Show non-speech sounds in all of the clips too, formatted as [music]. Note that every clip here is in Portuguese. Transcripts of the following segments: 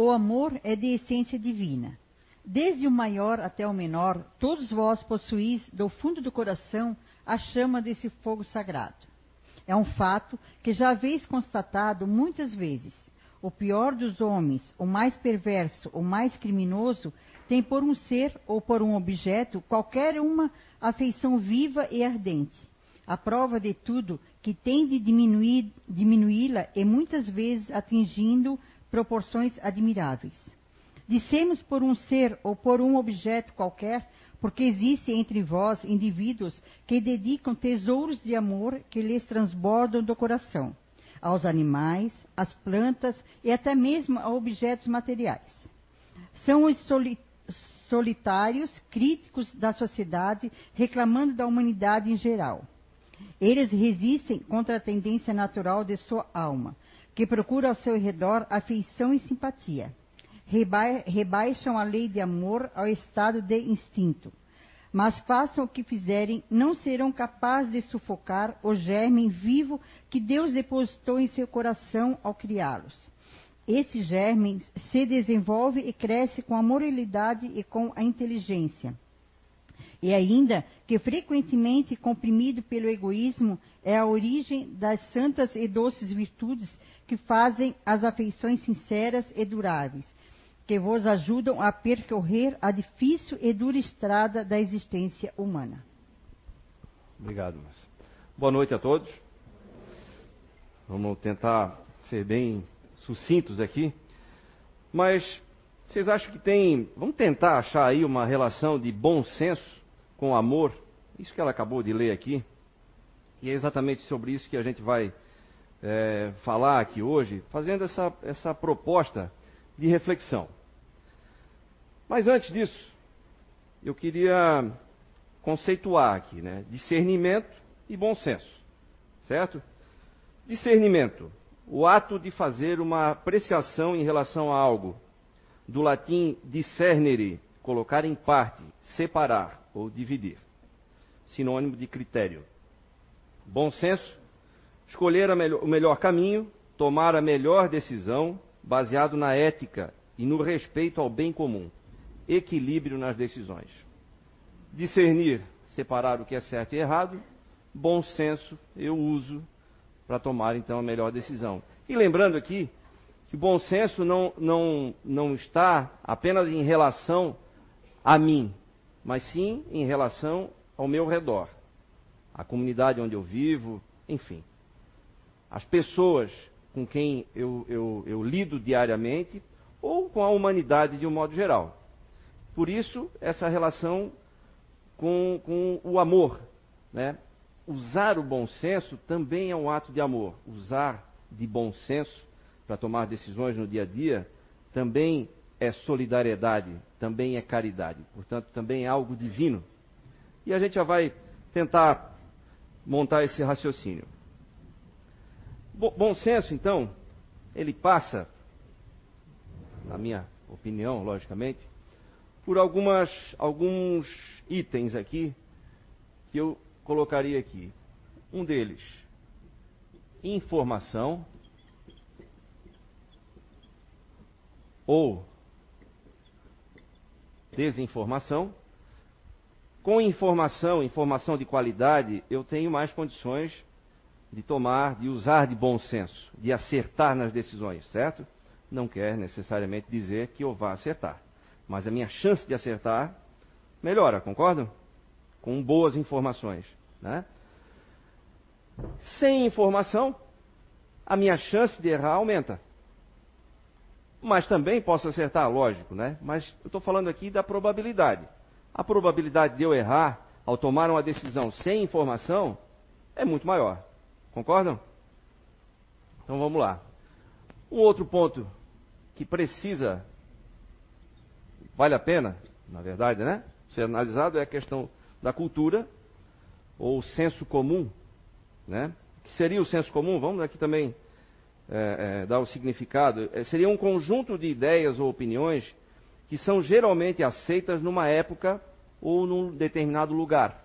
o amor é de essência divina. Desde o maior até o menor, todos vós possuís do fundo do coração a chama desse fogo sagrado. É um fato que já haveis constatado muitas vezes. O pior dos homens, o mais perverso, o mais criminoso, tem por um ser ou por um objeto qualquer uma afeição viva e ardente. A prova de tudo que tem de diminuí-la e muitas vezes atingindo proporções admiráveis. Dissemos por um ser ou por um objeto qualquer, porque existe entre vós indivíduos que dedicam tesouros de amor que lhes transbordam do coração, aos animais, às plantas e até mesmo a objetos materiais. São os solitários, críticos da sociedade, reclamando da humanidade em geral. Eles resistem contra a tendência natural de sua alma, que procura ao seu redor afeição e simpatia. rebaixam a lei de amor ao estado de instinto. Mas façam o que fizerem, não serão capazes de sufocar o germe vivo que Deus depositou em seu coração ao criá-los. Esse germe se desenvolve e cresce com a moralidade e com a inteligência e ainda que frequentemente comprimido pelo egoísmo, é a origem das santas e doces virtudes que fazem as afeições sinceras e duráveis, que vos ajudam a percorrer a difícil e dura estrada da existência humana. Obrigado, Márcia. Boa noite a todos. Vamos tentar ser bem sucintos aqui. Mas vocês acham que tem. Vamos tentar achar aí uma relação de bom senso com amor, isso que ela acabou de ler aqui, e é exatamente sobre isso que a gente vai é, falar aqui hoje, fazendo essa, essa proposta de reflexão. Mas antes disso, eu queria conceituar aqui, né? Discernimento e bom senso, certo? Discernimento, o ato de fazer uma apreciação em relação a algo, do latim discernere, colocar em parte, separar ou dividir. Sinônimo de critério. Bom senso, escolher melhor, o melhor caminho, tomar a melhor decisão, baseado na ética e no respeito ao bem comum. Equilíbrio nas decisões. Discernir, separar o que é certo e errado. Bom senso, eu uso para tomar então a melhor decisão. E lembrando aqui que bom senso não, não, não está apenas em relação a mim, mas sim em relação ao meu redor, a comunidade onde eu vivo, enfim. As pessoas com quem eu, eu, eu lido diariamente ou com a humanidade de um modo geral. Por isso, essa relação com, com o amor. Né? Usar o bom senso também é um ato de amor. Usar de bom senso para tomar decisões no dia a dia também é solidariedade, também é caridade. Portanto, também é algo divino. E a gente já vai tentar montar esse raciocínio. Bom senso, então, ele passa, na minha opinião, logicamente, por algumas, alguns itens aqui que eu colocaria aqui. Um deles, informação ou desinformação. Com informação, informação de qualidade, eu tenho mais condições de tomar, de usar de bom senso, de acertar nas decisões, certo? Não quer necessariamente dizer que eu vá acertar, mas a minha chance de acertar melhora, concordam? Com boas informações, né? Sem informação, a minha chance de errar aumenta. Mas também posso acertar, lógico, né? Mas eu estou falando aqui da probabilidade. A probabilidade de eu errar ao tomar uma decisão sem informação é muito maior. Concordam? Então vamos lá. Um outro ponto que precisa, vale a pena, na verdade, né? Ser analisado é a questão da cultura ou senso comum, né? Que seria o senso comum? Vamos aqui também é, é, dar o significado, é, seria um conjunto de ideias ou opiniões que são geralmente aceitas numa época ou num determinado lugar.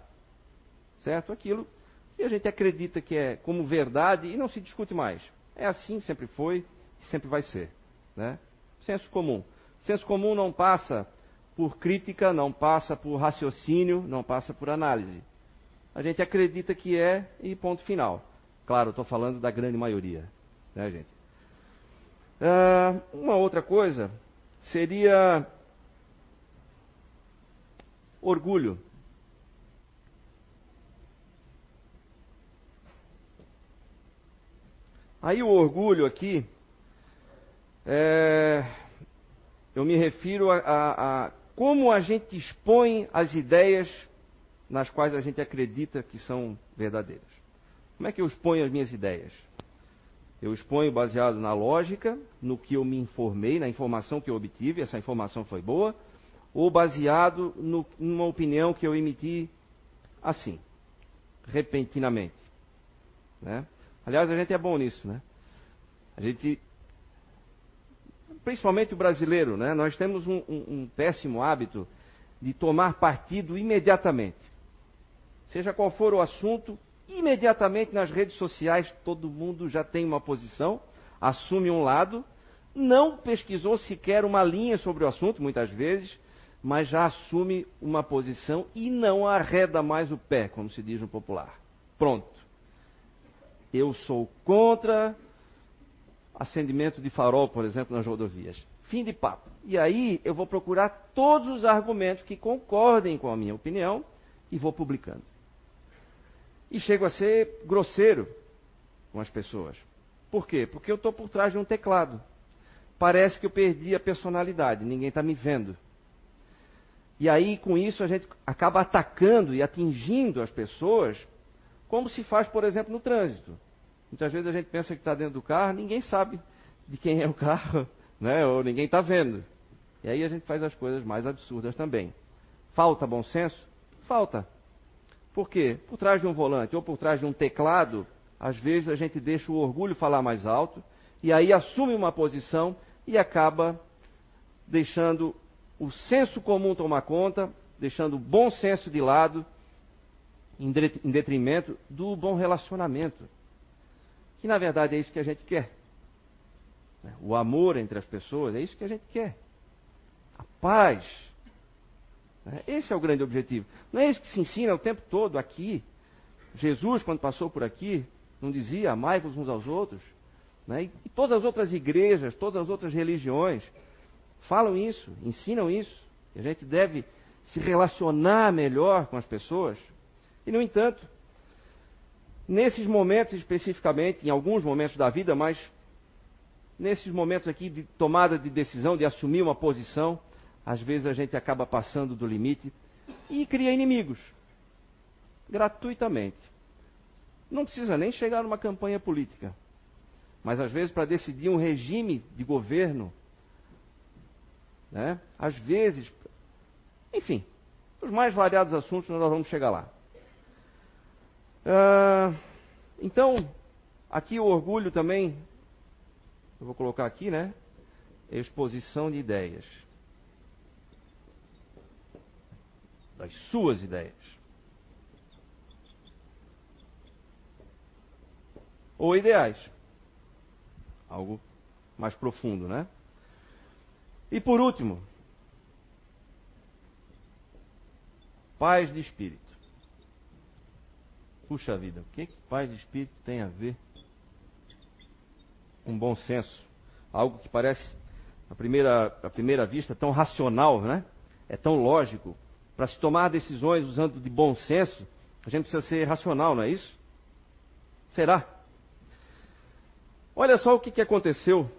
Certo? Aquilo que a gente acredita que é como verdade e não se discute mais. É assim, sempre foi e sempre vai ser. Né? Senso comum. Senso comum não passa por crítica, não passa por raciocínio, não passa por análise. A gente acredita que é e ponto final. Claro, estou falando da grande maioria, né, gente? Uh, uma outra coisa seria orgulho. Aí o orgulho aqui, é, eu me refiro a, a, a como a gente expõe as ideias nas quais a gente acredita que são verdadeiras. Como é que eu exponho as minhas ideias? Eu exponho baseado na lógica, no que eu me informei, na informação que eu obtive, essa informação foi boa, ou baseado no, numa opinião que eu emiti assim, repentinamente. Né? Aliás, a gente é bom nisso, né? A gente, principalmente o brasileiro, né? Nós temos um, um, um péssimo hábito de tomar partido imediatamente. Seja qual for o assunto, imediatamente nas redes sociais todo mundo já tem uma posição, assume um lado, não pesquisou sequer uma linha sobre o assunto, muitas vezes, mas já assume uma posição e não arreda mais o pé, como se diz no popular. Pronto. Eu sou contra acendimento de farol, por exemplo, nas rodovias. Fim de papo. E aí eu vou procurar todos os argumentos que concordem com a minha opinião e vou publicando. E chego a ser grosseiro com as pessoas. Por quê? Porque eu estou por trás de um teclado. Parece que eu perdi a personalidade, ninguém está me vendo. E aí, com isso, a gente acaba atacando e atingindo as pessoas como se faz, por exemplo, no trânsito. Muitas vezes a gente pensa que está dentro do carro, ninguém sabe de quem é o carro, [laughs] né? ou ninguém está vendo. E aí a gente faz as coisas mais absurdas também. Falta bom senso? Falta. Por quê? Por trás de um volante ou por trás de um teclado, às vezes a gente deixa o orgulho falar mais alto e aí assume uma posição e acaba deixando o senso comum tomar conta, deixando o bom senso de lado em detrimento do bom relacionamento. Que na verdade é isso que a gente quer. Né? O amor entre as pessoas, é isso que a gente quer. A paz. Né? Esse é o grande objetivo. Não é isso que se ensina o tempo todo aqui. Jesus, quando passou por aqui, não dizia amai-vos uns aos outros. Né? E todas as outras igrejas, todas as outras religiões falam isso, ensinam isso. E a gente deve se relacionar melhor com as pessoas. E, no entanto, nesses momentos especificamente, em alguns momentos da vida, mas nesses momentos aqui de tomada de decisão, de assumir uma posição, às vezes a gente acaba passando do limite e cria inimigos gratuitamente. Não precisa nem chegar numa campanha política, mas às vezes para decidir um regime de governo, né? Às vezes, enfim, os mais variados assuntos nós vamos chegar lá. Uh, então, aqui o orgulho também, eu vou colocar aqui, né? Exposição de ideias. Das suas ideias. Ou ideais. Algo mais profundo, né? E por último, paz de espírito. Puxa vida, o que, que paz de espírito tem a ver com bom senso? Algo que parece, à primeira, à primeira vista, tão racional, né? É tão lógico. Para se tomar decisões usando de bom senso, a gente precisa ser racional, não é isso? Será? Olha só o que, que aconteceu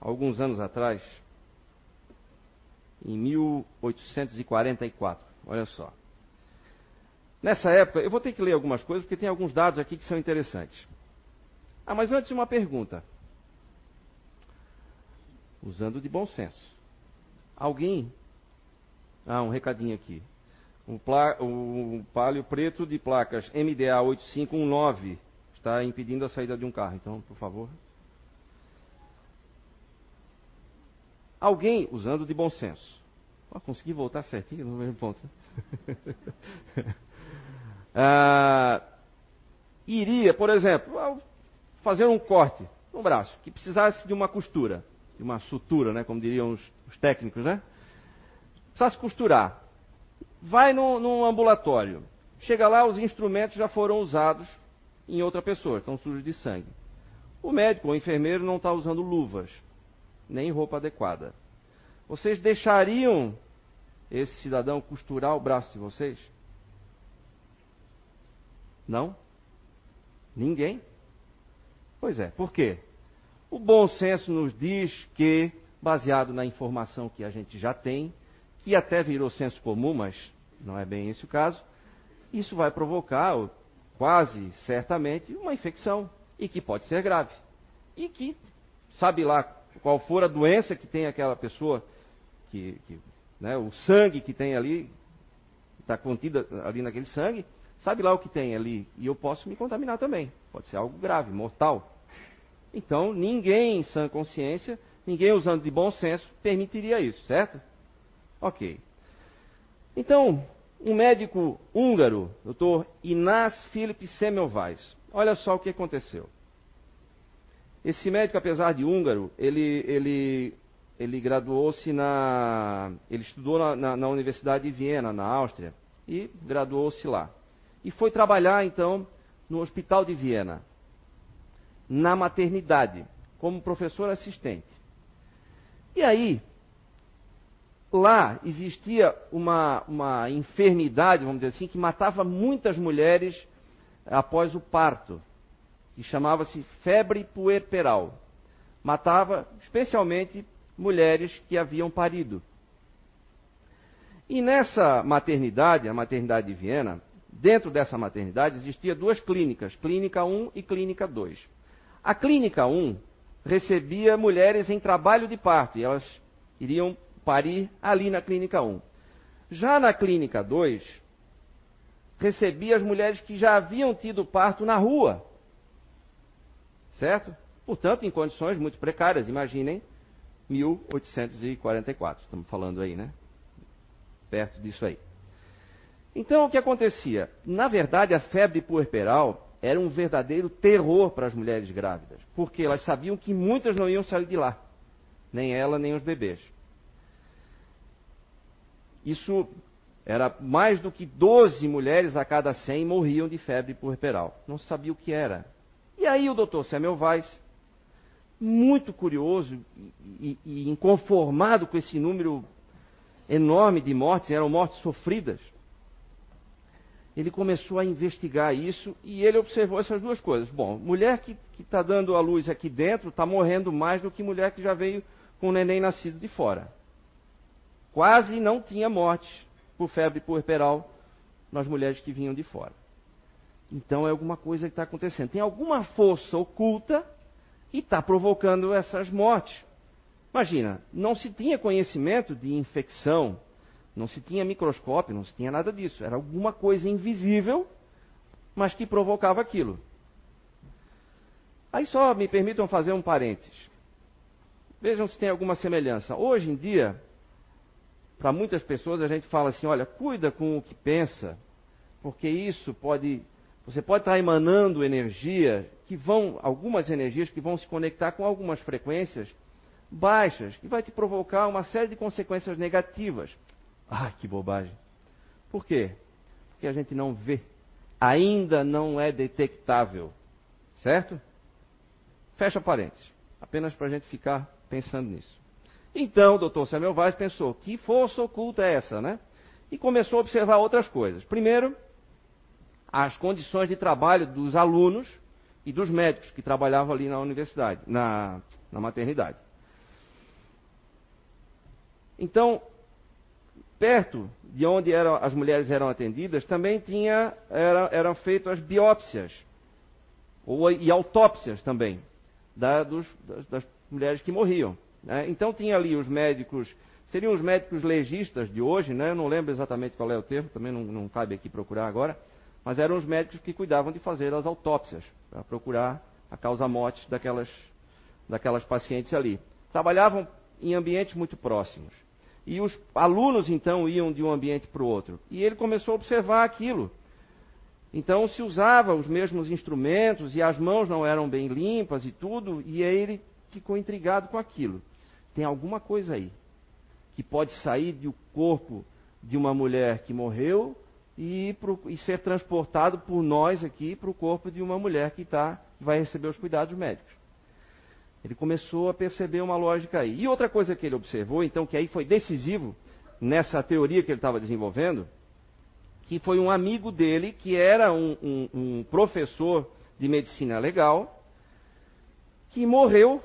alguns anos atrás, em 1844. Olha só. Nessa época, eu vou ter que ler algumas coisas, porque tem alguns dados aqui que são interessantes. Ah, mas antes uma pergunta. Usando de bom senso. Alguém. Ah, um recadinho aqui. Um, pla... um palio preto de placas MDA 8519 está impedindo a saída de um carro. Então, por favor. Alguém usando de bom senso. Oh, consegui voltar certinho no mesmo ponto. [laughs] ah, iria, por exemplo, fazer um corte no braço, que precisasse de uma costura. de uma sutura, né? Como diriam os, os técnicos, né? Precisa se costurar. Vai num, num ambulatório. Chega lá, os instrumentos já foram usados em outra pessoa, estão sujos de sangue. O médico ou enfermeiro não está usando luvas, nem roupa adequada. Vocês deixariam esse cidadão costurar o braço de vocês? Não? Ninguém? Pois é, por quê? O bom senso nos diz que, baseado na informação que a gente já tem, que até virou senso comum, mas não é bem esse o caso, isso vai provocar, quase certamente, uma infecção e que pode ser grave. E que, sabe lá qual for a doença que tem aquela pessoa, que, que né, o sangue que tem ali, está contida ali naquele sangue, sabe lá o que tem ali. E eu posso me contaminar também. Pode ser algo grave, mortal. Então, ninguém em sã consciência, ninguém usando de bom senso, permitiria isso, certo? Ok. Então, um médico húngaro, Dr. Inácio Philip Semmelweis, olha só o que aconteceu. Esse médico, apesar de húngaro, ele, ele, ele graduou-se na. Ele estudou na, na, na Universidade de Viena, na Áustria, e graduou-se lá. E foi trabalhar, então, no Hospital de Viena, na maternidade, como professor assistente. E aí, lá existia uma, uma enfermidade, vamos dizer assim, que matava muitas mulheres após o parto, que chamava-se febre puerperal. Matava especialmente mulheres que haviam parido. E nessa maternidade, a maternidade de Viena, dentro dessa maternidade existia duas clínicas, clínica 1 e clínica 2. A clínica 1 recebia mulheres em trabalho de parto e elas iriam parir ali na clínica 1. Já na clínica 2, recebia as mulheres que já haviam tido parto na rua. Certo? Portanto, em condições muito precárias, imaginem 1844, estamos falando aí, né? Perto disso aí. Então, o que acontecia? Na verdade, a febre puerperal era um verdadeiro terror para as mulheres grávidas, porque elas sabiam que muitas não iam sair de lá, nem ela, nem os bebês. Isso era mais do que 12 mulheres a cada 100 morriam de febre puerperal. Não sabia o que era. E aí o doutor Samuel Weiss, muito curioso e, e, e inconformado com esse número enorme de mortes, eram mortes sofridas, ele começou a investigar isso e ele observou essas duas coisas. Bom, mulher que está dando a luz aqui dentro está morrendo mais do que mulher que já veio com o neném nascido de fora. Quase não tinha morte por febre puerperal nas mulheres que vinham de fora. Então é alguma coisa que está acontecendo. Tem alguma força oculta que está provocando essas mortes. Imagina, não se tinha conhecimento de infecção não se tinha microscópio, não se tinha nada disso. Era alguma coisa invisível, mas que provocava aquilo. Aí só me permitam fazer um parênteses. Vejam se tem alguma semelhança. Hoje em dia, para muitas pessoas a gente fala assim: olha, cuida com o que pensa, porque isso pode. Você pode estar emanando energia que vão, algumas energias que vão se conectar com algumas frequências baixas, que vai te provocar uma série de consequências negativas. Ah, que bobagem. Por quê? Porque a gente não vê. Ainda não é detectável. Certo? Fecha parênteses. Apenas para a gente ficar pensando nisso. Então, o doutor Samuel Vaz pensou, que força oculta é essa, né? E começou a observar outras coisas. Primeiro, as condições de trabalho dos alunos e dos médicos que trabalhavam ali na universidade, na, na maternidade. Então, perto de onde eram, as mulheres eram atendidas, também tinha, era, eram feitas as biópsias ou, e autópsias também da, dos, das, das, mulheres que morriam. Né? Então tinha ali os médicos, seriam os médicos legistas de hoje, né? eu não lembro exatamente qual é o termo, também não, não cabe aqui procurar agora, mas eram os médicos que cuidavam de fazer as autópsias, para procurar a causa-morte daquelas, daquelas pacientes ali. Trabalhavam em ambientes muito próximos. E os alunos então iam de um ambiente para o outro. E ele começou a observar aquilo. Então se usava os mesmos instrumentos e as mãos não eram bem limpas e tudo, e aí ele ficou intrigado com aquilo. tem alguma coisa aí que pode sair do corpo de uma mulher que morreu e, pro, e ser transportado por nós aqui para o corpo de uma mulher que, tá, que vai receber os cuidados médicos. Ele começou a perceber uma lógica aí. E outra coisa que ele observou, então, que aí foi decisivo nessa teoria que ele estava desenvolvendo, que foi um amigo dele, que era um, um, um professor de medicina legal, que morreu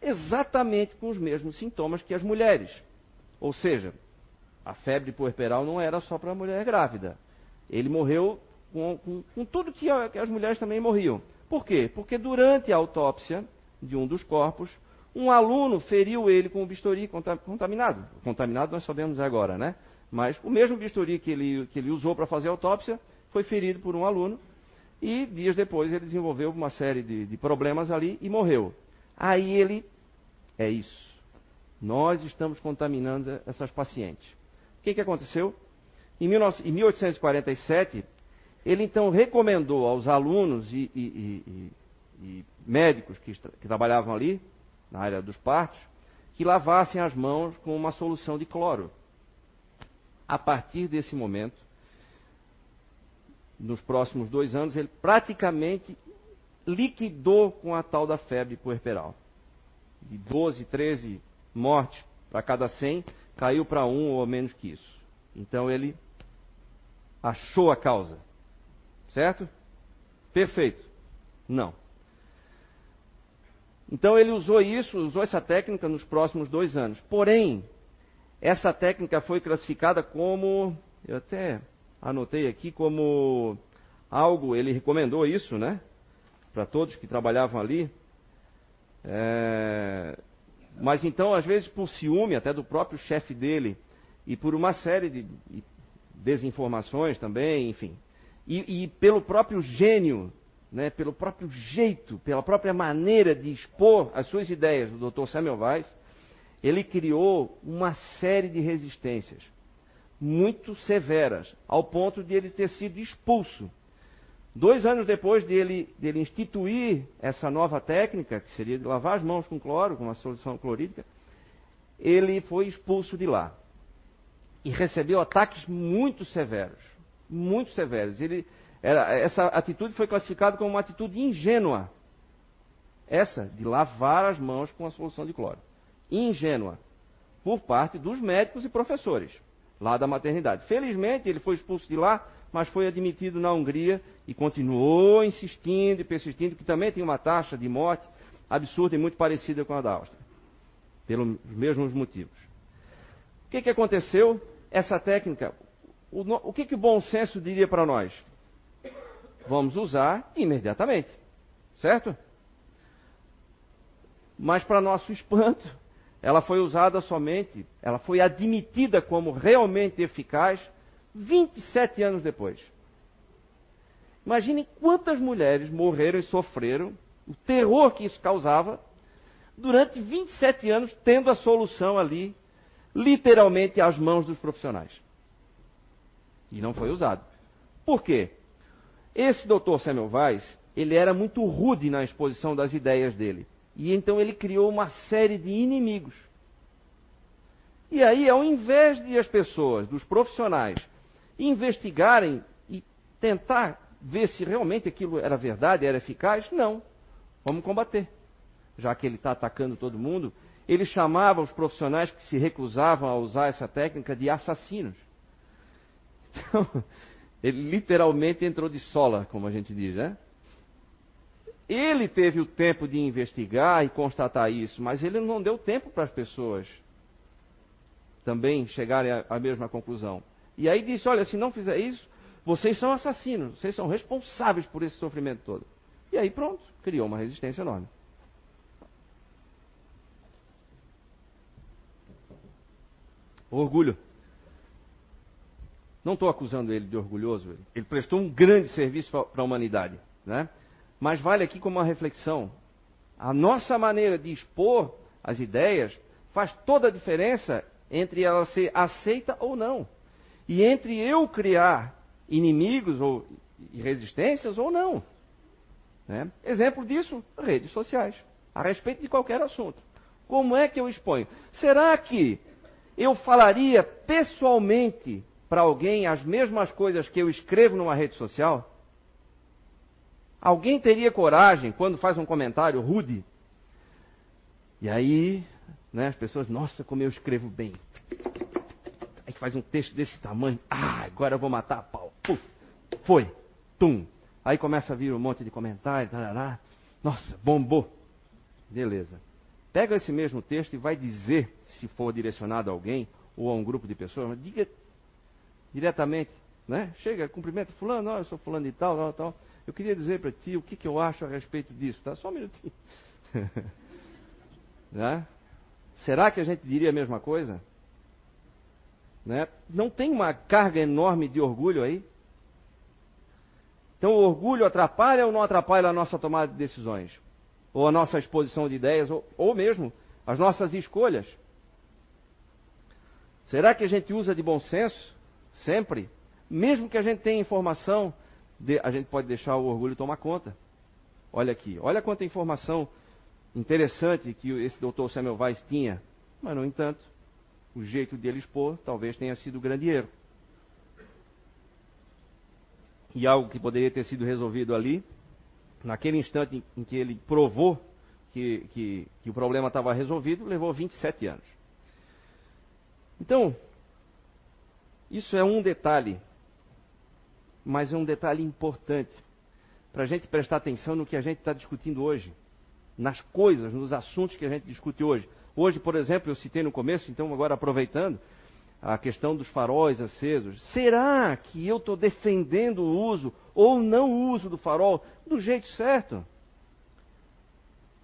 exatamente com os mesmos sintomas que as mulheres. Ou seja, a febre puerperal não era só para a mulher grávida. Ele morreu com, com, com tudo que, as mulheres também morriam. Por quê? Porque durante a autópsia de um dos corpos, um aluno feriu ele com um bisturi contaminado. Contaminado nós sabemos agora, né? Mas o mesmo bisturi que ele, que ele usou para fazer a autópsia foi ferido por um aluno e dias depois ele desenvolveu uma série de, de problemas ali e morreu. Aí ele, é isso. Nós estamos contaminando essas pacientes. O que, que aconteceu? Em, 1847, ele então recomendou aos alunos e, e, e, e médicos que, que trabalhavam ali, na área dos partos, que lavassem as mãos com uma solução de cloro. A partir desse momento, nos próximos dois anos, ele praticamente liquidou com a tal da febre puerperal. De 12, 13 mortes para cada 100, caiu para um ou menos que isso. Então ele achou a causa. Certo? Perfeito. Não. Então ele usou isso, usou essa técnica nos próximos dois anos. Porém, essa técnica foi classificada como, eu até anotei aqui, como algo, ele recomendou isso, né? Para todos que trabalhavam ali. É, mas então, às vezes, por ciúme até do próprio chefe dele e por uma série de desinformações também, enfim, e, e pelo próprio gênio né, pelo próprio jeito, pela própria maneira de expor as suas ideias do Dr. Samuel Weiss, ele criou uma série de resistências muito severas, ao ponto de ele ter sido expulso. Dois anos depois dele, instituir essa nova técnica, que seria de lavar as mãos com cloro, com uma solução clorídrica, ele foi expulso de lá. E recebeu ataques muito severos. Muito severos. Ele, era, essa atitude foi classificada como uma atitude ingênua. Essa, de lavar as mãos com a solução de cloro. Ingênua. Por parte dos médicos e professores, lá da maternidade. Felizmente, ele foi expulso de lá, mas foi admitido na Hungria e continuou insistindo e persistindo, que também tem uma taxa de morte absurda e muito parecida com a da Áustria. Pelos mesmos motivos. O que, que aconteceu? Essa técnica, o, o que, que o bom senso diria para nós? Vamos usar imediatamente. Certo? Mas, para nosso espanto, ela foi usada somente, ela foi admitida como realmente eficaz 27 anos depois. Imaginem quantas mulheres morreram e sofreram, o terror que isso causava, durante 27 anos, tendo a solução ali, literalmente às mãos dos profissionais. E não foi usado. Por quê? Esse doutor Samuel Weiss, ele era muito rude na exposição das ideias dele. E então ele criou uma série de inimigos. E aí, ao invés de as pessoas, dos profissionais, investigarem e tentar ver se realmente aquilo era verdade, era eficaz, não. Vamos combater. Já que ele está atacando todo mundo, ele chamava os profissionais que se recusavam a usar essa técnica de assassinos. [laughs] Então, ele literalmente entrou de sola, como a gente diz, né? Ele teve o tempo de investigar e constatar isso, mas ele não deu tempo para as pessoas também chegarem à mesma conclusão. E aí disse: olha, se não fizer isso, vocês são assassinos, vocês são responsáveis por esse sofrimento todo. E aí pronto, criou uma resistência enorme. Orgulho. Não estou acusando ele de orgulhoso, ele prestou um grande serviço para a humanidade. Né? Mas vale aqui como uma reflexão. A nossa maneira de expor as ideias faz toda a diferença entre ela ser aceita ou não. E entre eu criar inimigos ou resistências ou não. Né? Exemplo disso, redes sociais. A respeito de qualquer assunto. Como é que eu exponho? Será que eu falaria pessoalmente para alguém as mesmas coisas que eu escrevo numa rede social? Alguém teria coragem, quando faz um comentário rude? E aí, né, as pessoas, nossa, como eu escrevo bem. Aí faz um texto desse tamanho. Ah, agora eu vou matar a pau. Puf, foi. Tum. Aí começa a vir um monte de comentários. Tarará. Nossa, bombou. Beleza. Pega esse mesmo texto e vai dizer, se for direcionado a alguém ou a um grupo de pessoas, diga diretamente, né? Chega, cumprimenta fulano, oh, eu sou fulano e tal, tal, tal. Eu queria dizer para ti o que, que eu acho a respeito disso, tá? Só um minutinho. [laughs] né? Será que a gente diria a mesma coisa? Né? Não tem uma carga enorme de orgulho aí? Então o orgulho atrapalha ou não atrapalha a nossa tomada de decisões? Ou a nossa exposição de ideias, ou, ou mesmo as nossas escolhas? Será que a gente usa de bom senso? Sempre? Mesmo que a gente tenha informação, a gente pode deixar o orgulho tomar conta. Olha aqui, olha quanta informação interessante que esse doutor Samuel Weiss tinha. Mas, no entanto, o jeito dele expor talvez tenha sido grande erro e algo que poderia ter sido resolvido ali, naquele instante em, que ele provou que, que, que o problema estava resolvido, levou 27 anos. Então, isso é um detalhe, mas é um detalhe importante para a gente prestar atenção no que a gente está discutindo hoje, nas coisas, nos assuntos que a gente discute hoje. Hoje, por exemplo, eu citei no começo, então agora aproveitando, a questão dos faróis acesos. Será que eu estou defendendo o uso ou não uso do farol do jeito certo?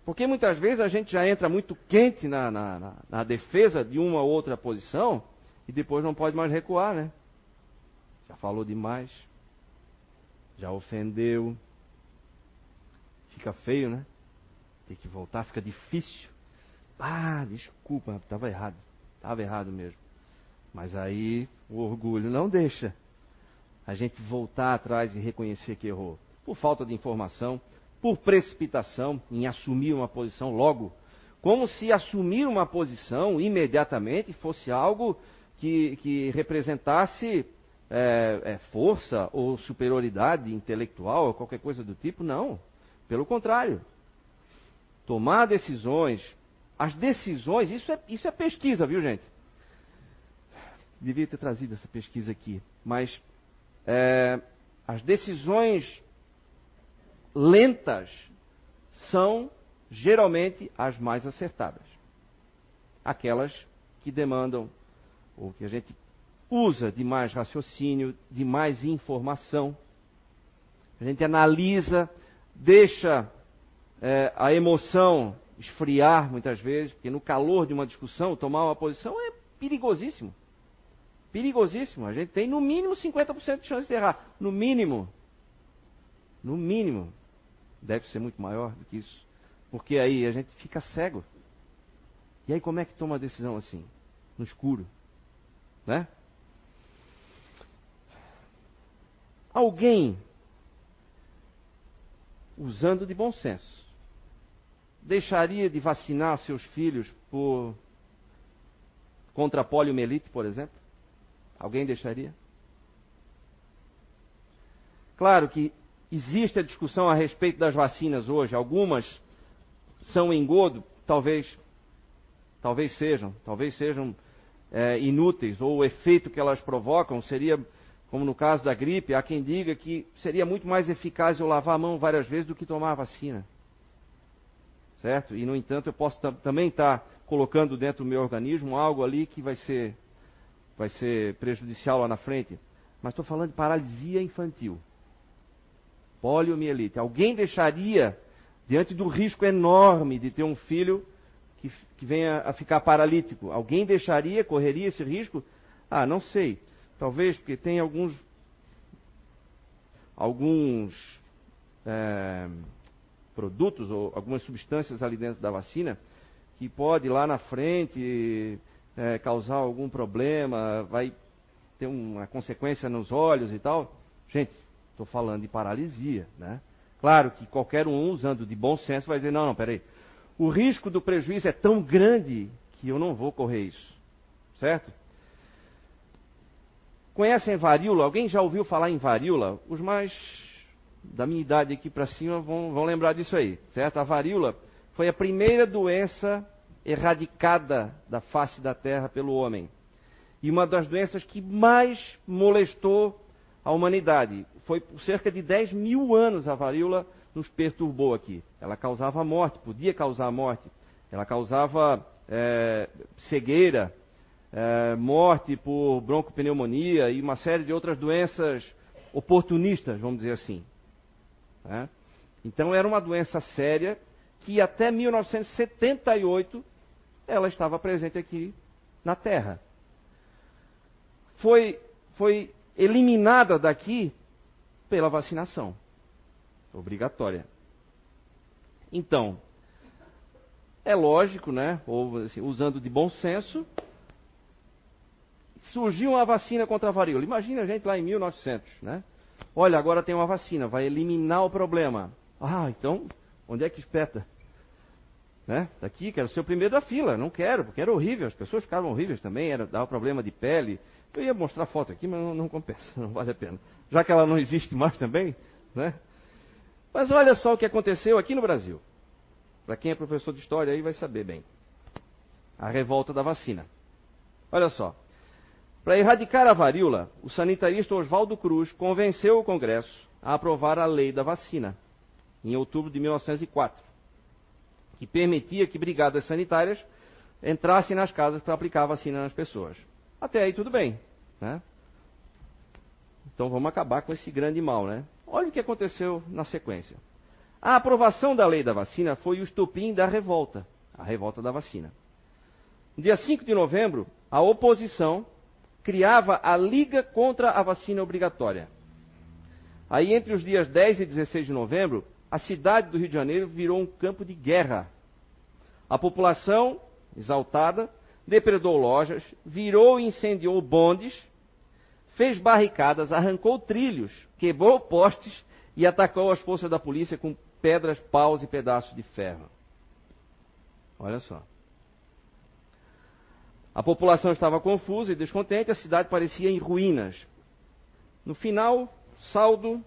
Porque muitas vezes a gente já entra muito quente na, na, na, na defesa de uma ou outra posição e depois não pode mais recuar, né? Já falou demais, já ofendeu, fica feio, né? Tem que voltar, fica difícil. Ah, desculpa, estava errado, estava errado mesmo. Mas aí o orgulho não deixa a gente voltar atrás e reconhecer que errou. Por falta de informação, por precipitação em assumir uma posição logo. Como se assumir uma posição imediatamente fosse algo que, que representasse é, é, força ou superioridade intelectual ou qualquer coisa do tipo. Não. Pelo contrário. Tomar decisões. As decisões, isso é, isso é pesquisa, viu, gente? devia ter trazido essa pesquisa aqui, mas é, as decisões lentas são geralmente as mais acertadas. Aquelas que demandam, ou que a gente usa de mais raciocínio, de mais informação. A gente analisa, deixa é, a emoção esfriar muitas vezes, porque no calor de uma discussão, tomar uma posição é perigosíssimo perigosíssimo. A gente tem no mínimo 50% de chance de errar. No mínimo. No mínimo. Deve ser muito maior do que isso. Porque aí a gente fica cego. E aí como é que toma a decisão assim? No escuro. Né? Alguém usando de bom senso deixaria de vacinar seus filhos por contra a poliomielite, por exemplo? Alguém deixaria? Claro que existe a discussão a respeito das vacinas hoje. Algumas são engodo, talvez, talvez sejam, talvez sejam é, inúteis, ou o efeito que elas provocam seria, como no caso da gripe, há quem diga que seria muito mais eficaz eu lavar a mão várias vezes do que tomar a vacina. Certo? E, no entanto, eu posso também estar colocando dentro do meu organismo algo ali que vai ser vai ser prejudicial lá na frente. Mas estou falando de paralisia infantil. Poliomielite. Alguém deixaria, diante do risco enorme de ter um filho que, que venha a ficar paralítico, alguém deixaria, correria esse risco? Ah, não sei. Talvez porque tem alguns. alguns. É, produtos ou algumas substâncias ali dentro da vacina que pode lá na frente é, causar algum problema, vai ter uma consequência nos olhos e tal. Gente, estou falando de paralisia, né? Claro que qualquer um usando de bom senso vai dizer, não, não, peraí. O risco do prejuízo é tão grande que eu não vou correr isso. Certo? Conhecem varíola? Alguém já ouviu falar em varíola? Os mais da minha idade aqui para cima vão, vão lembrar disso aí, certo? A varíola foi a primeira doença erradicada da face da terra pelo homem. E uma das doenças que mais molestou a humanidade. Foi por cerca de 10 mil anos a varíola nos perturbou aqui. Ela causava morte, podia causar morte. Ela causava é, cegueira, é, morte por broncopneumonia e uma série de outras doenças oportunistas, vamos dizer assim. Né? Então era uma doença séria que até 1978 ela estava presente aqui na Terra. Foi, foi eliminada daqui pela vacinação obrigatória. Então, é lógico, né? Ou assim, usando de bom senso, surgiu uma vacina contra a varíola. Imagina a gente lá em 1900, né? Olha, agora tem uma vacina, vai eliminar o problema. Ah, então, onde é que espeta? Né? Daqui, quero ser o primeiro da fila. Não quero, porque era horrível. As pessoas ficavam horríveis também, era, dava problema de pele. Eu ia mostrar foto aqui, mas não, não compensa, [laughs] não vale a pena. Já que ela não existe mais também, né? Mas olha só o que aconteceu aqui no Brasil. Para quem é professor de história aí vai saber bem. A revolta da vacina. Olha só. Para erradicar a varíola, o sanitarista Oswaldo Cruz convenceu o Congresso a aprovar a lei da vacina, em outubro de 1904, que permitia que brigadas sanitárias entrassem nas casas para aplicar a vacina nas pessoas. Até aí tudo bem, né? Então vamos acabar com esse grande mal, né? Olha o que aconteceu na sequência. A aprovação da lei da vacina foi o estupim da revolta, a revolta da vacina. No dia 5 de novembro, a oposição criava a Liga contra a Vacina Obrigatória. Aí, entre os dias 10 e 16 de novembro, a cidade do Rio de Janeiro virou um campo de guerra. A população, exaltada, depredou lojas, virou e incendiou bondes, fez barricadas, arrancou trilhos, quebrou postes e atacou as forças da polícia com pedras, paus e pedaços de ferro. Olha só. A população estava confusa e descontente, a cidade parecia em ruínas. No final, saldo: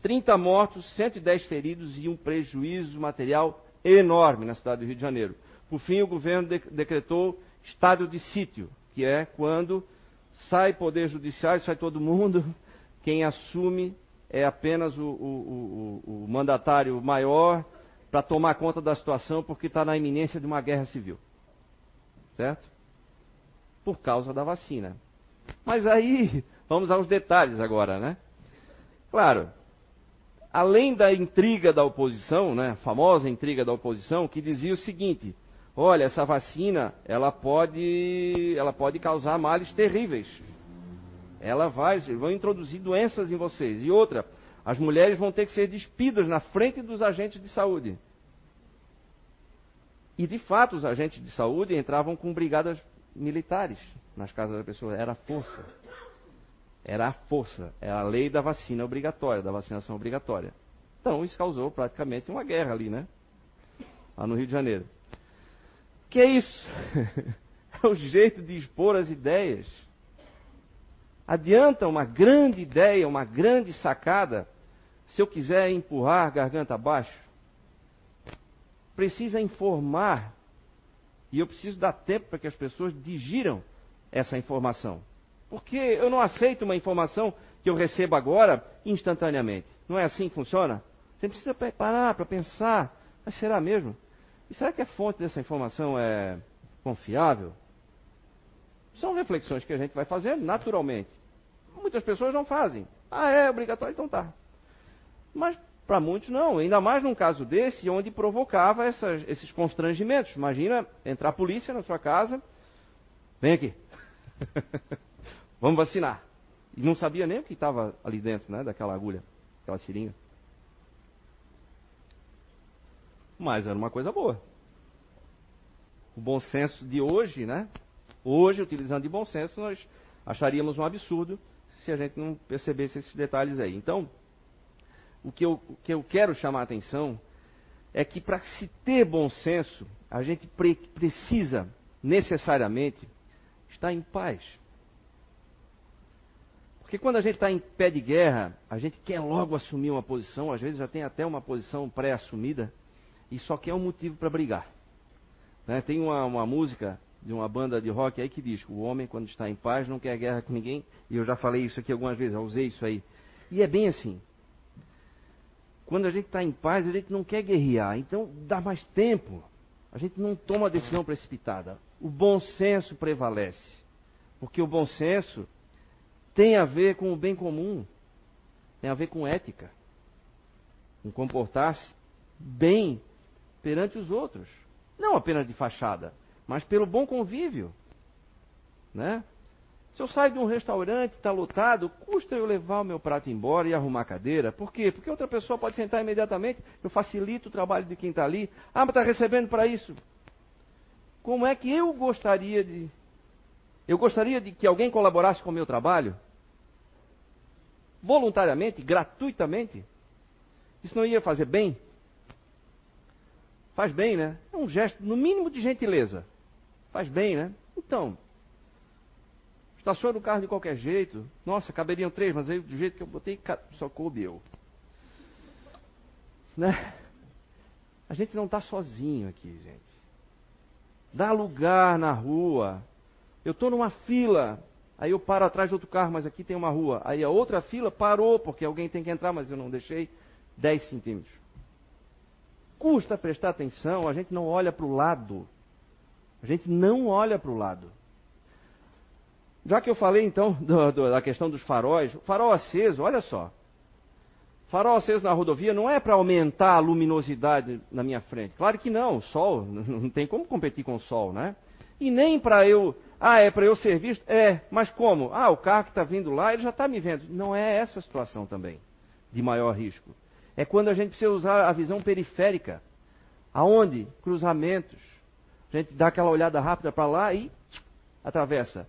30 mortos, 110 feridos e um prejuízo material enorme na cidade do Rio de Janeiro. Por fim, o governo decretou estado de sítio, que é quando sai poder judiciário, sai todo mundo, quem assume é apenas o, o, o, o mandatário maior para tomar conta da situação porque está na iminência de uma guerra civil. Certo? por causa da vacina. Mas aí, [laughs] vamos aos detalhes agora, né? Claro, além da intriga da oposição, né, a famosa intriga da oposição, que dizia o seguinte: olha, essa vacina, ela pode, ela pode causar males terríveis. Ela vai, vão introduzir doenças em vocês. E outra, as mulheres vão ter que ser despidas na frente dos agentes de saúde. E de fato, os agentes de saúde entravam com brigadas militares nas casas da pessoa. Era a força. Era a força. Era a lei da vacina obrigatória, da vacinação obrigatória. Então, isso causou praticamente uma guerra ali, né? Lá no Rio de Janeiro. Que é isso? [laughs] é o jeito de expor as ideias. Adianta uma grande ideia, uma grande sacada, se eu quiser empurrar garganta abaixo? Precisa informar e eu preciso dar tempo para que as pessoas digiram essa informação. Porque eu não aceito uma informação que eu recebo agora instantaneamente. Não é assim que funciona? Você precisa parar para pensar. Mas será mesmo? E será que a fonte dessa informação é confiável? São reflexões que a gente vai fazer naturalmente. Muitas pessoas não fazem. Ah, é obrigatório, então tá. Mas para muitos, não. Ainda mais num caso desse, onde provocava essas, esses constrangimentos. Imagina entrar a polícia na sua casa. Vem aqui. [laughs] Vamos vacinar. E não sabia nem o que estava ali dentro, né? Daquela agulha, aquela seringa. Mas era uma coisa boa. O bom senso de hoje, né? Hoje, utilizando de bom senso, nós acharíamos um absurdo se a gente não percebesse esses detalhes aí. Então, o que eu, o que eu quero chamar a atenção é que para se ter bom senso, a gente pre precisa necessariamente estar em paz. Porque quando a gente está em pé de guerra, a gente quer logo assumir uma posição, às vezes já tem até uma posição pré-assumida, e só quer um motivo para brigar. Né? Tem uma, uma música de uma banda de rock aí que diz que o homem, quando está em paz, não quer guerra com ninguém. E eu já falei isso aqui algumas vezes, eu usei isso aí. E é bem assim. Quando a gente está em paz, a gente não quer guerrear. Então dá mais tempo. A gente não toma decisão precipitada. O bom senso prevalece. Porque o bom senso tem a ver com o bem comum. Tem a ver com ética. Com comportar-se bem perante os outros. Não apenas de fachada mas pelo bom convívio. Né? Se eu saio de um restaurante, está lotado, custa eu levar o meu prato embora e arrumar a cadeira. Por quê? Porque outra pessoa pode sentar imediatamente, eu facilito o trabalho de quem está ali. Ah, mas está recebendo para isso. Como é que eu gostaria de. Eu gostaria de que alguém colaborasse com o meu trabalho? Voluntariamente, gratuitamente? Isso não ia fazer bem? Faz bem, né? É um gesto, no mínimo, de gentileza. Faz bem, né? Então, estaciona o carro de qualquer jeito. Nossa, caberiam três, mas aí do jeito que eu botei, só coube eu. Né? A gente não está sozinho aqui, gente. Dá lugar na rua. Eu estou numa fila, aí eu paro atrás de outro carro, mas aqui tem uma rua. Aí a outra fila parou, porque alguém tem que entrar, mas eu não deixei 10 centímetros. Custa prestar atenção, a gente não olha para o lado. A gente não olha para o lado. Já que eu falei então [laughs] do, do, da questão dos faróis, farol aceso, olha só. Farol aceso na rodovia não é para aumentar a luminosidade na minha frente. Claro que não, o sol, [laughs] não tem como competir com o sol, né? E nem para eu, ah, é para eu ser visto? É, mas como? Ah, o carro que está vindo lá, ele já está me vendo. Não é essa situação também, de maior risco. É quando a gente precisa usar a visão periférica. Aonde? Cruzamentos, a gente dá aquela olhada rápida para lá e atravessa.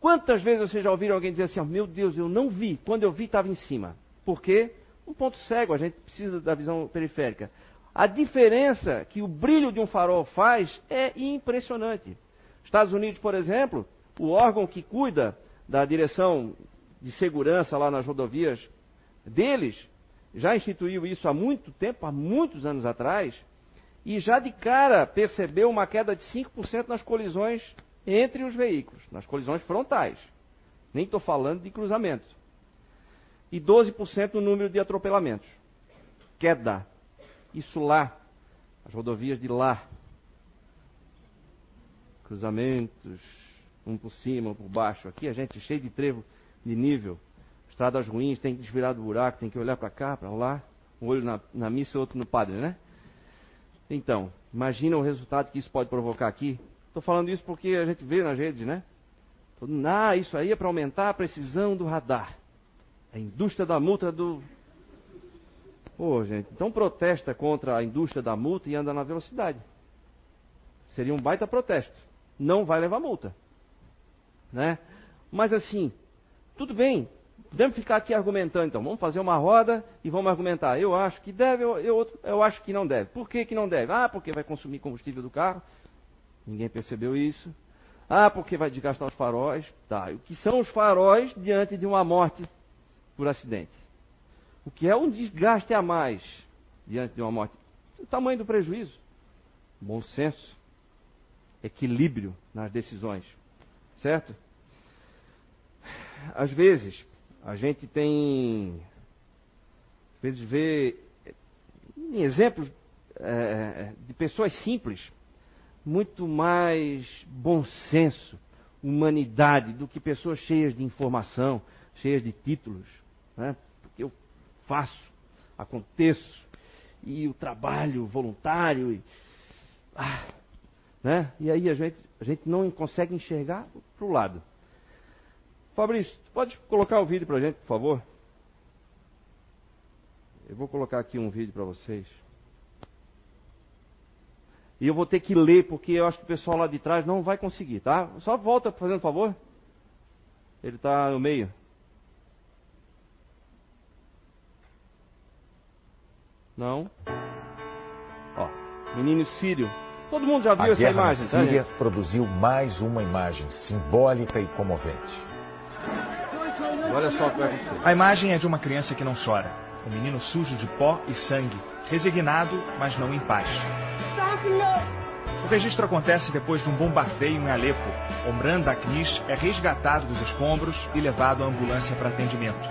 Quantas vezes vocês já ouviram alguém dizer assim: oh, Meu Deus, eu não vi. Quando eu vi, estava em cima. Por quê? Um ponto cego, a gente precisa da visão periférica. A diferença que o brilho de um farol faz é impressionante. Estados Unidos, por exemplo, o órgão que cuida da direção de segurança lá nas rodovias deles já instituiu isso há muito tempo, há muitos anos atrás, e já de cara percebeu uma queda de 5% nas colisões entre os veículos, nas colisões frontais. Nem estou falando de cruzamento. E 12% no número de atropelamentos. Queda. Isso lá. As rodovias de lá. Cruzamentos, um por cima, um por baixo. Aqui a gente é cheio de trevo de nível. Estradas ruins, tem que desvirar do buraco, tem que olhar para cá, para lá. Um olho na, na missa e outro no padre, né? Então, imagina o resultado que isso pode provocar aqui. Estou falando isso porque a gente vê nas redes, né? Ah, isso aí é para aumentar a precisão do radar. A indústria da multa do. Pô, gente, então protesta contra a indústria da multa e anda na velocidade. Seria um baita protesto. Não vai levar multa. Né? Mas assim, tudo bem, Podemos ficar aqui argumentando, então. Vamos fazer uma roda e vamos argumentar. Eu acho que deve, eu, eu, eu acho que não deve. Por que, que não deve? Ah, porque vai consumir combustível do carro. Ninguém percebeu isso. Ah, porque vai desgastar os faróis. Tá. O que são os faróis diante de uma morte por acidente? O que é um desgaste a mais diante de uma morte? O tamanho do prejuízo. Bom senso. Equilíbrio nas decisões. Certo? Às vezes, a gente tem, às vezes, vê exemplos é, de pessoas simples, muito mais bom senso, humanidade, do que pessoas cheias de informação, cheias de títulos. Né? Porque eu faço, aconteço, e o trabalho voluntário, e, ah, né? e aí a gente, a gente não consegue enxergar para o lado. Fabrício, pode colocar o vídeo para a gente, por favor? Eu vou colocar aqui um vídeo para vocês. E eu vou ter que ler, porque eu acho que o pessoal lá de trás não vai conseguir, tá? Só volta fazendo favor. Ele está no meio. Não? menino sírio. Todo mundo já viu a essa guerra imagem, na tá, Síria gente? produziu mais uma imagem simbólica e comovente. Olha só o que vai acontecer. A imagem é de uma criança que não chora. Um menino sujo de pó e sangue, resignado, mas não em paz. O registro acontece depois de um bombardeio em Alepo. Omran Daknish é resgatado dos escombros e levado à ambulância para atendimento.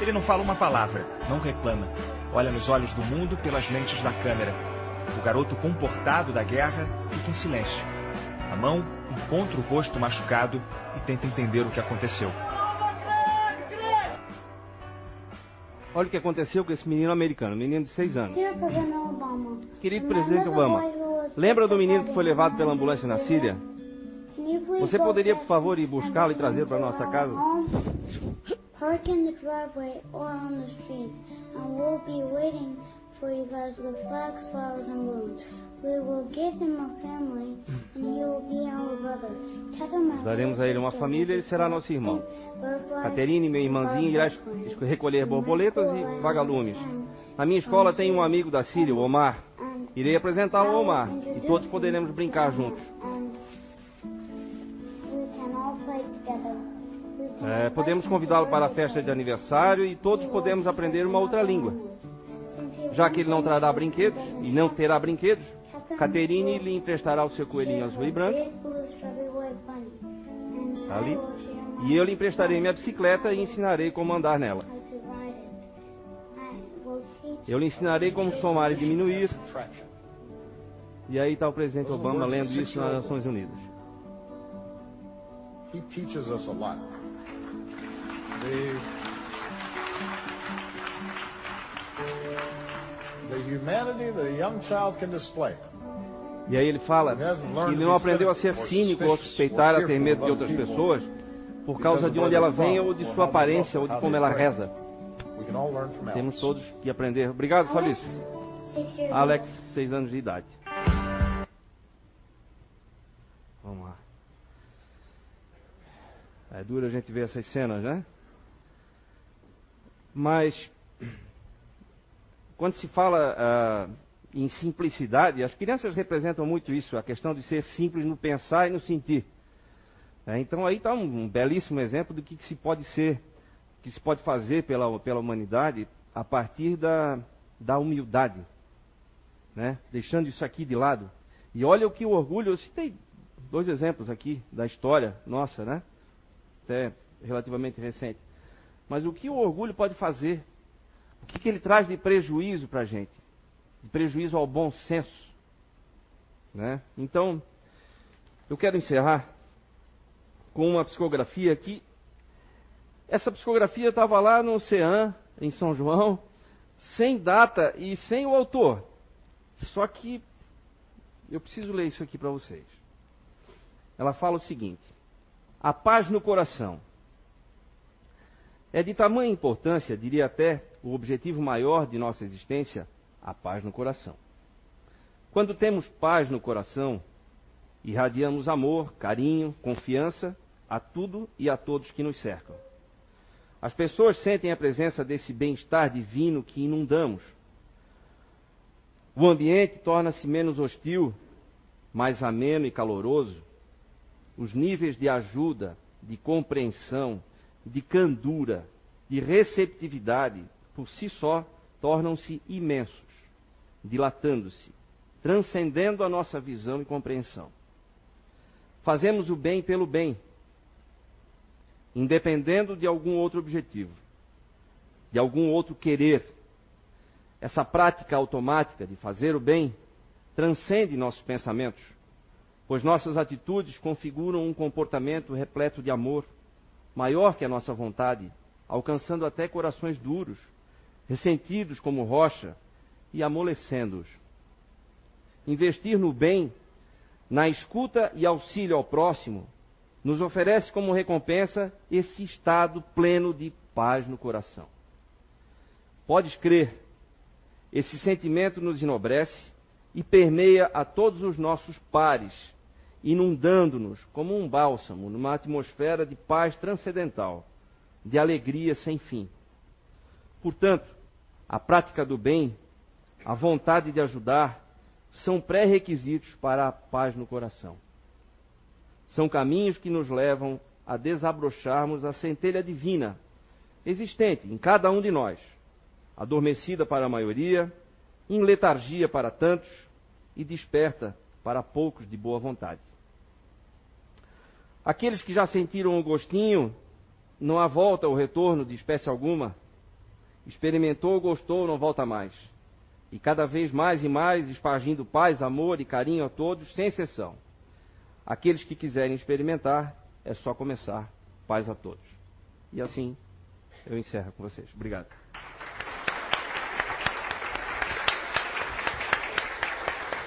Ele não fala uma palavra, não reclama. Olha nos olhos do mundo pelas lentes da câmera. O garoto comportado da guerra fica em silêncio. A mão encontra o rosto machucado e tenta entender o que aconteceu. Olha o que aconteceu com esse menino americano, menino de 6 anos. Querido presidente Obama, lembra do menino que foi levado pela ambulância na Síria? Você poderia, por favor, ir buscá-lo e bring para nossa casa? Park in the driveway or on the street, and we'll be waiting for you guys with flags, flowers, and balloons. We will give him a family, and he will be our brother. Tether, my Daremos a ele uma família e ele será nosso irmão. Caterine, meu irmãozinho, irá recolher borboletas e vagalumes. Na minha escola tem um amigo da Síria, o Omar. Irei apresentá-lo ao Omar e todos poderemos brincar juntos. É, podemos convidá-lo para a festa de aniversário e todos podemos aprender uma outra língua. Já que ele não trará brinquedos e não terá brinquedos, Caterine lhe emprestará o seu coelhinho azul e branco ali. e eu lhe emprestarei minha bicicleta e ensinarei como andar nela. Eu lhe ensinarei como somar e diminuir. E aí está o presidente Obama lendo isso nas Nações Unidas. A the humanity that a young child can display. E aí ele fala que não aprendeu a ser cínico ou suspeitar, a ter medo de outras pessoas por causa de onde ela vem ou de sua aparência ou de como ela reza. Temos todos que aprender. Obrigado, Fabrício. Alex, seis anos de idade. Vamos lá. É duro a gente ver essas cenas, né? Mas quando se fala ah, em simplicidade, as crianças representam muito isso, a questão de ser simples no pensar e no sentir. É, então aí está um, um belíssimo exemplo do que, que se pode ser, que se pode fazer pela, pela humanidade a partir da, da humildade, né? Deixando isso aqui de lado. E olha o que o orgulho, eu citei dois exemplos aqui da história nossa, né? Até relativamente recente. Mas o que o orgulho pode fazer? O que, que ele traz de prejuízo para a gente? Prejuízo ao bom senso. Né? Então, eu quero encerrar com uma psicografia que. Essa psicografia estava lá no Ocean, em São João, sem data e sem o autor. Só que eu preciso ler isso aqui para vocês. Ela fala o seguinte: a paz no coração. É de tamanha importância, diria até, o objetivo maior de nossa existência, a paz no coração. Quando temos paz no coração, irradiamos amor, carinho, confiança a tudo e a todos que nos cercam. As pessoas sentem a presença desse bem-estar divino que inundamos. O ambiente torna-se menos hostil, mais ameno e caloroso. Os níveis de ajuda, de compreensão, de candura, de receptividade, por si só, tornam-se imensos, dilatando-se, transcendendo a nossa visão e compreensão. Fazemos o bem pelo bem, independendo de algum outro objetivo, de algum outro querer. Essa prática automática de fazer o bem transcende nossos pensamentos, pois nossas atitudes configuram um comportamento repleto de amor, maior que a nossa vontade, alcançando até corações duros, ressentidos como rocha e amolecendo-os. Investir no bem, na escuta e auxílio ao próximo, nos oferece como recompensa esse estado pleno de paz no coração. Podes crer, esse sentimento nos enobrece e permeia a todos os nossos pares, inundando-nos como um bálsamo numa atmosfera de paz transcendental, de alegria sem fim. Portanto, a prática do bem, a vontade de ajudar, são pré-requisitos para a paz no coração. São caminhos que nos levam a desabrocharmos a centelha divina existente em cada um de nós, adormecida para a maioria, em letargia para tantos e desperta para poucos de boa vontade. Aqueles que já sentiram o gostinho, não há volta ou retorno de espécie alguma. Experimentou, gostou, não volta mais. E cada vez mais e mais espargindo paz, amor e carinho a todos, sem exceção. Aqueles que quiserem experimentar, é só começar. Paz a todos. E assim eu encerro com vocês. Obrigado.